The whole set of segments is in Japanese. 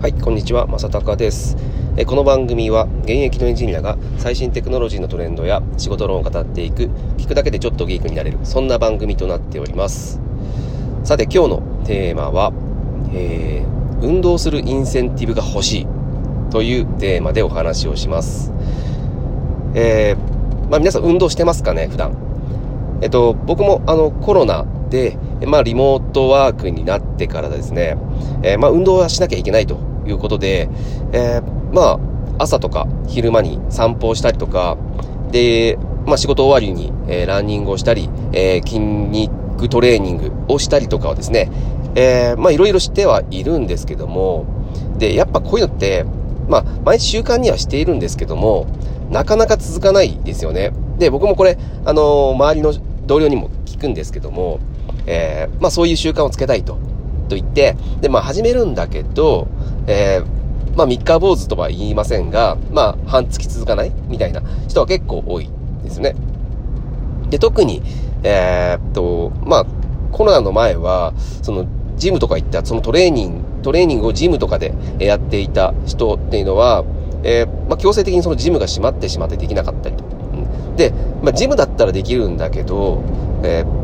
はい、こんにちは、まさたかです。えこの番組は現役のエンジニアが最新テクノロジーのトレンドや仕事論を語っていく、聞くだけでちょっとギークになれる、そんな番組となっております。さて、今日のテーマは、えー、運動するインセンティブが欲しいというテーマでお話をします。えー、まあ皆さん運動してますかね、普段。えっと、僕もあのコロナで、まあリモートワークになってからですね、えー、まあ運動はしなきゃいけないということで、えー、まあ、朝とか昼間に散歩をしたりとか、で、まあ仕事終わりに、えー、ランニングをしたり、えー、筋肉トレーニングをしたりとかはですね、えー、まあいろいろしてはいるんですけども、で、やっぱこういうのって、まあ、毎日習慣にはしているんですけども、なかなか続かないですよね。で、僕もこれ、あのー、周りの同僚にも聞くんですけども、えー、まあそういう習慣をつけたいと。と言って、で、まあ始めるんだけど、えー、まあ三日坊主とは言いませんが、まあ半月続かないみたいな人は結構多いですね。で、特に、えー、っと、まあコロナの前は、そのジムとか行った、そのトレーニング、トレーニングをジムとかでやっていた人っていうのは、えー、まあ強制的にそのジムが閉まってしまってできなかったりと。で、まあジムだったらできるんだけど、えー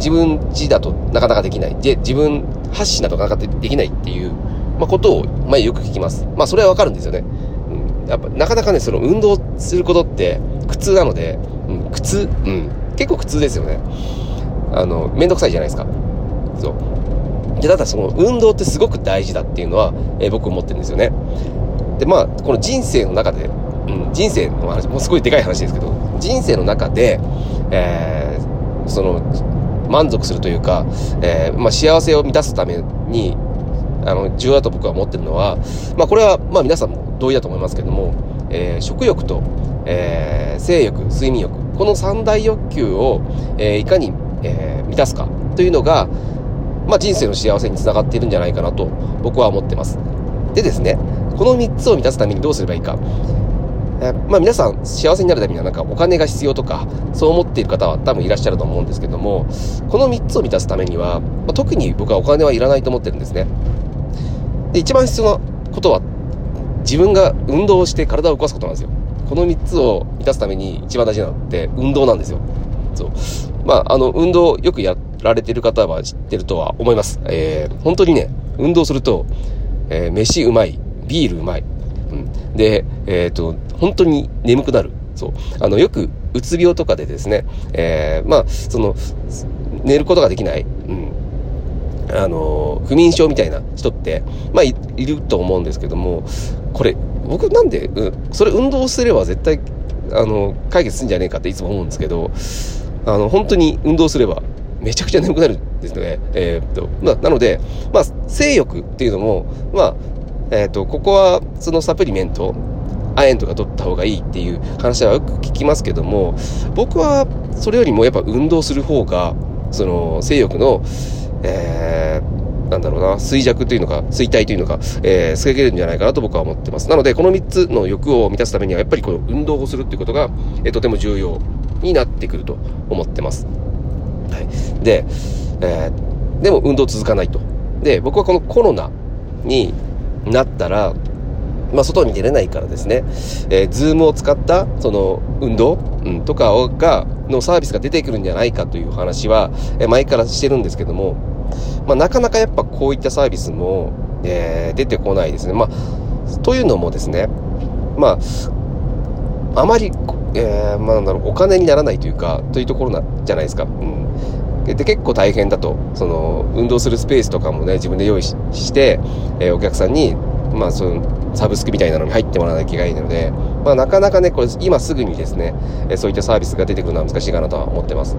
自分自だとなかなかできない。で、自分発信だとなかなかできないっていう、まあ、ことを、まあ、よく聞きます。まあ、それはわかるんですよね。うん。やっぱ、なかなかね、その運動することって苦痛なので、うん、苦痛？うん。結構苦痛ですよね。あの、めんどくさいじゃないですか。そう。で、ただその運動ってすごく大事だっていうのは、えー、僕思ってるんですよね。で、まあ、この人生の中で、うん、人生の話、もうすごいでかい話ですけど、人生の中で、えー、その、満足するというか、えー、まあ、幸せを満たすために、あの、重要だと僕は思ってるのは、まあ、これは、まあ、皆さんも同意だと思いますけども、えー、食欲と、えー、性欲、睡眠欲、この三大欲求を、えー、いかに、えー、満たすかというのが、まあ、人生の幸せにつながっているんじゃないかなと僕は思ってます。でですね、この3つを満たすためにどうすればいいか。えまあ皆さん幸せになるためにはなんかお金が必要とか、そう思っている方は多分いらっしゃると思うんですけども、この3つを満たすためには、まあ、特に僕はお金はいらないと思ってるんですね。で、一番必要なことは、自分が運動をして体を動かすことなんですよ。この3つを満たすために一番大事なのって運動なんですよ。そう。まあ、あの、運動よくやられてる方は知ってるとは思います。えー、本当にね、運動すると、えー、飯うまい、ビールうまい、うん。で、えっ、ー、と、本当に眠くなる。そう。あの、よく、うつ病とかでですね、えー、まあ、その、寝ることができない。うん。あの、不眠症みたいな人って、まあい、ると思うんですけども、これ、僕なんで、うんそれ運動すれば絶対、あの、解決するんじゃねえかっていつも思うんですけど、あの、本当に運動すれば、めちゃくちゃ眠くなるんですね。えー、っと、まあ、なので、まあ、性欲っていうのも、まあ、えっ、と、ここはそのサプリメント、亜鉛とか取った方がいいっていう話はよく聞きますけども、僕はそれよりもやっぱ運動する方が、その性欲の、えー、なんだろうな、衰弱というのか、衰退というのか、えー、防げるんじゃないかなと僕は思ってます。なので、この3つの欲を満たすためには、やっぱりこの運動をするっていうことが、えー、とても重要になってくると思ってます。はい。で、えー、でも運動続かないと。で、僕はこのコロナになったら、まあ、外に出れないからですね、えー、ズームを使った、その、運動、うん、とかが、のサービスが出てくるんじゃないかという話は、え、前からしてるんですけども、まあ、なかなかやっぱこういったサービスも、えー、出てこないですね。まあ、というのもですね、まあ、あまり、えー、まあ、なんだろう、お金にならないというか、というところな、じゃないですか。うん。で、結構大変だと、その、運動するスペースとかもね、自分で用意して、えー、お客さんに、まあ、その、サブスクみたいなのに入ってもらわなきゃいけないので、まあ、なかなかね、これ、今すぐにですね、えそういったサービスが出てくるのは難しいかなとは思ってます。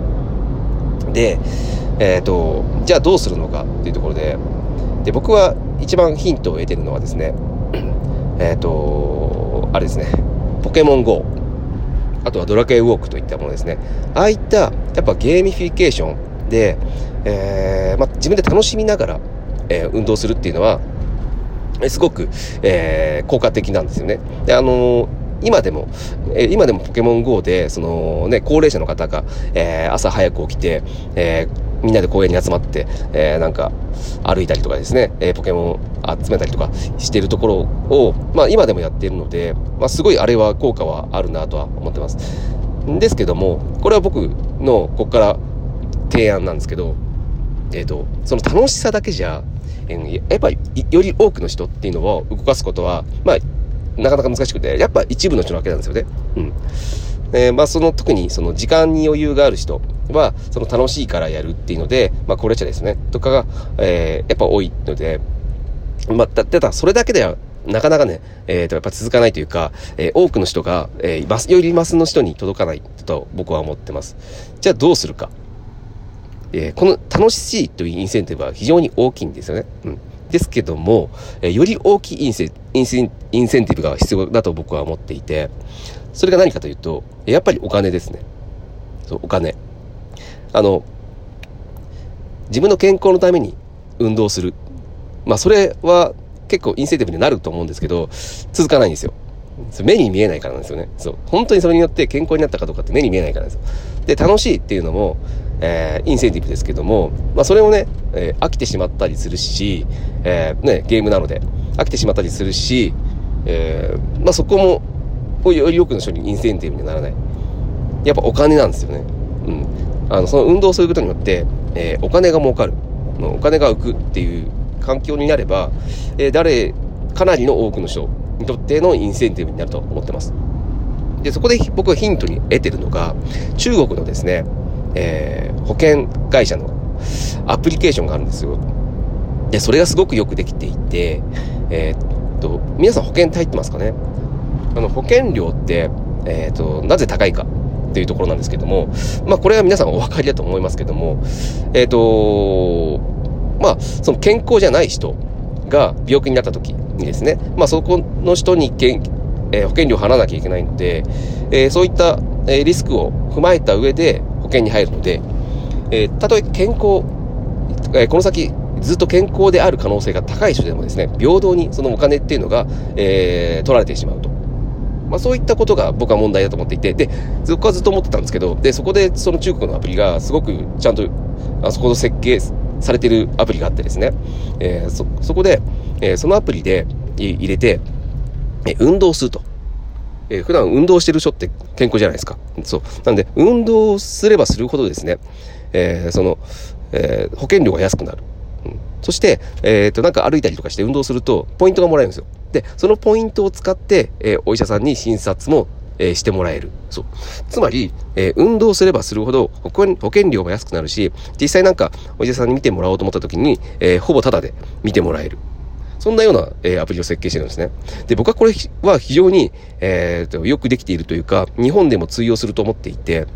で、えっ、ー、と、じゃあどうするのかっていうところで、で、僕は一番ヒントを得てるのはですね、えっ、ー、と、あれですね、ポケモン GO、あとはドラクエウォークといったものですね。ああいった、やっぱゲーミフィケーションで、えー、まあ、自分で楽しみながら、え、運動するっていうのは、すごく、えー、効果的なんですよね。で、あのー、今でも、え今でもポケモン GO で、そのね、高齢者の方が、えー、朝早く起きて、えーみんなで公園に集まって、えー、なんか、歩いたりとかですね、え、ポケモン集めたりとかしてるところを、まあ今でもやっているので、まあすごいあれは効果はあるなとは思ってます。ですけども、これは僕のここから提案なんですけど、えっ、と、その楽しさだけじゃ、やっぱりより多くの人っていうのを動かすことは、まあ、なかなか難しくて、やっぱ一部の人なわけなんですよね。うん。えー、まあその特にその時間に余裕がある人は、その楽しいからやるっていうので、まあ高齢者ですね、とかが、えー、やっぱ多いので、まあ、ただそれだけではなかなかね、えっ、ー、と、やっぱ続かないというか、えー、多くの人が、えー、マス、よりマスの人に届かないと僕は思ってます。じゃあどうするか。えー、この楽しいというインセンティブは非常に大きいんですよね。うん。ですけども、えー、より大きいインセインセンティブが必要だと僕は思っていて、それが何かというと、やっぱりお金ですね。そう、お金。あの、自分の健康のために運動する。まあ、それは結構インセンティブになると思うんですけど、続かないんですよ。目に見えないからなんですよね。そう。本当にそれによって健康になったかどうかって目に見えないからです。で、楽しいっていうのも、えー、インセンティブですけども、まあ、それをね、えー、飽きてしまったりするし、えー、ね、ゲームなので、飽きてしまったりするし、えー、まあ、そこも、より多くの人にインセンティブにならない。やっぱお金なんですよね。うん。あの、その運動をすることによって、えー、お金が儲かる。お金が浮くっていう環境になれば、えー、誰、かなりの多くの人にとってのインセンティブになると思ってます。で、そこで僕がヒントに得てるのが、中国のですね、えー、保険会社のアプリケーションがあるんですよ。で、それがすごくよくできていて、えー、っと、皆さん保険って入ってますかね？あの、保険料って、えー、っと、なぜ高いかっていうところなんですけども、まあ、これは皆さんお分かりだと思いますけども、えっと、まあ、その健康じゃない人が病気になった時にですね、まあ、そこの人にけん、えー、保険料を払わなきゃいけないので、えー、そういった、えー、リスクを踏まえた上で険に入るので、えたとえ健康、えこの先ずっと健康である可能性が高い人でもですね、平等にそのお金っていうのが、えー取られてしまうと。まあ、そういったことが僕は問題だと思っていて、で、僕はずっと思ってたんですけど、で、そこでその中国のアプリがすごくちゃんと、あそこの設計されてるアプリがあってですね、えー、そ、そこで、えー、そのアプリで入れて、え運動すると。えー、普段運動してる人って健康じゃないですか。そう。なんで、運動すればするほどですね、えー、その、えー、保険料が安くなる。うん、そして、えっ、と、なんか歩いたりとかして運動すると、ポイントがもらえるんですよ。で、そのポイントを使って、えお医者さんに診察も、えしてもらえる。そう。つまり、え運動すればするほど保険、保険料が安くなるし、実際なんかお医者さんに見てもらおうと思った時に、えほぼタダで見てもらえる。そんなような、えー、アプリを設計してるんですね。で、僕はこれは非常に、えー、よくできているというか、日本でも通用すると思っていて、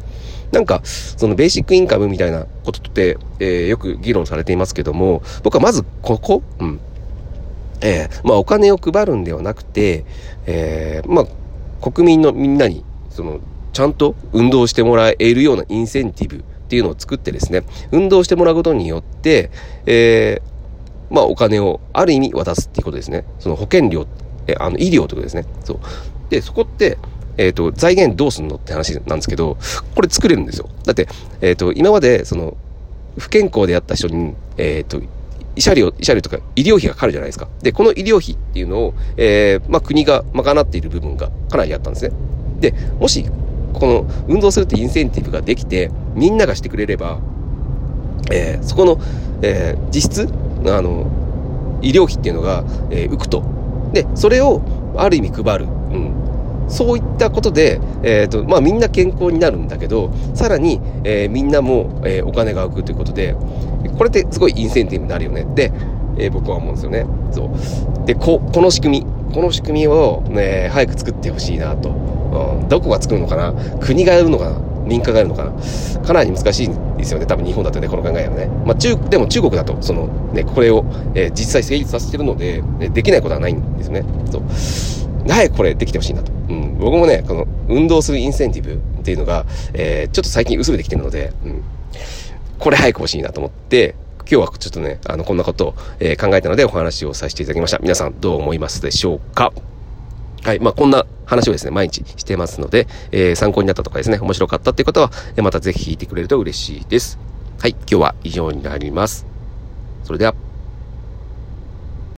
なんか、そのベーシックインカムみたいなことって、えー、よく議論されていますけども、僕はまずここ、うん。えー、まあお金を配るんではなくて、えー、まあ国民のみんなに、その、ちゃんと運動してもらえるようなインセンティブっていうのを作ってですね、運動してもらうことによって、えー、まあお金をある意味渡すっていうことですね。その保険料、え、あの医療ってことですね。そう。で、そこって、えっ、ー、と、財源どうすんのって話なんですけど、これ作れるんですよ。だって、えっ、ー、と、今まで、その、不健康であった人に、えっ、ー、と、慰謝料、慰謝料とか医療費がかかるじゃないですか。で、この医療費っていうのを、えー、まあ、国が賄っている部分がかなりあったんですね。で、もし、この運動するってインセンティブができて、みんながしてくれれば、えー、そこの、えー、実質、あの、医療費っていうのが、えー、浮くと。で、それをある意味配る。うん。そういったことで、えっ、ー、と、まあみんな健康になるんだけど、さらに、えー、みんなも、え、お金が浮くということで、これってすごいインセンティブになるよね。で、え、僕は思うんですよね。そう。で、こ、この仕組み、この仕組みをね、早く作ってほしいなと。うん、どこが作るのかな国がやるのかな民間がやるのかなかなり難しいんですよね。多分日本だとね、この考えはね。まあ中、でも中国だと、そのね、これを、えー、実際成立させてるので、できないことはないんですね。そう。早くこれできてほしいなと。うん。僕もね、この運動するインセンティブっていうのが、えー、ちょっと最近薄れてきてるので、うん。これ早く欲しいなと思って、今日はちょっとね、あの、こんなことを、えー、考えたのでお話をさせていただきました。皆さんどう思いますでしょうか？はい。まあ、こんな話をですね、毎日してますので、えー、参考になったとかですね、面白かったっていう方は、またぜひ聞いてくれると嬉しいです。はい、今日は以上になります。それでは。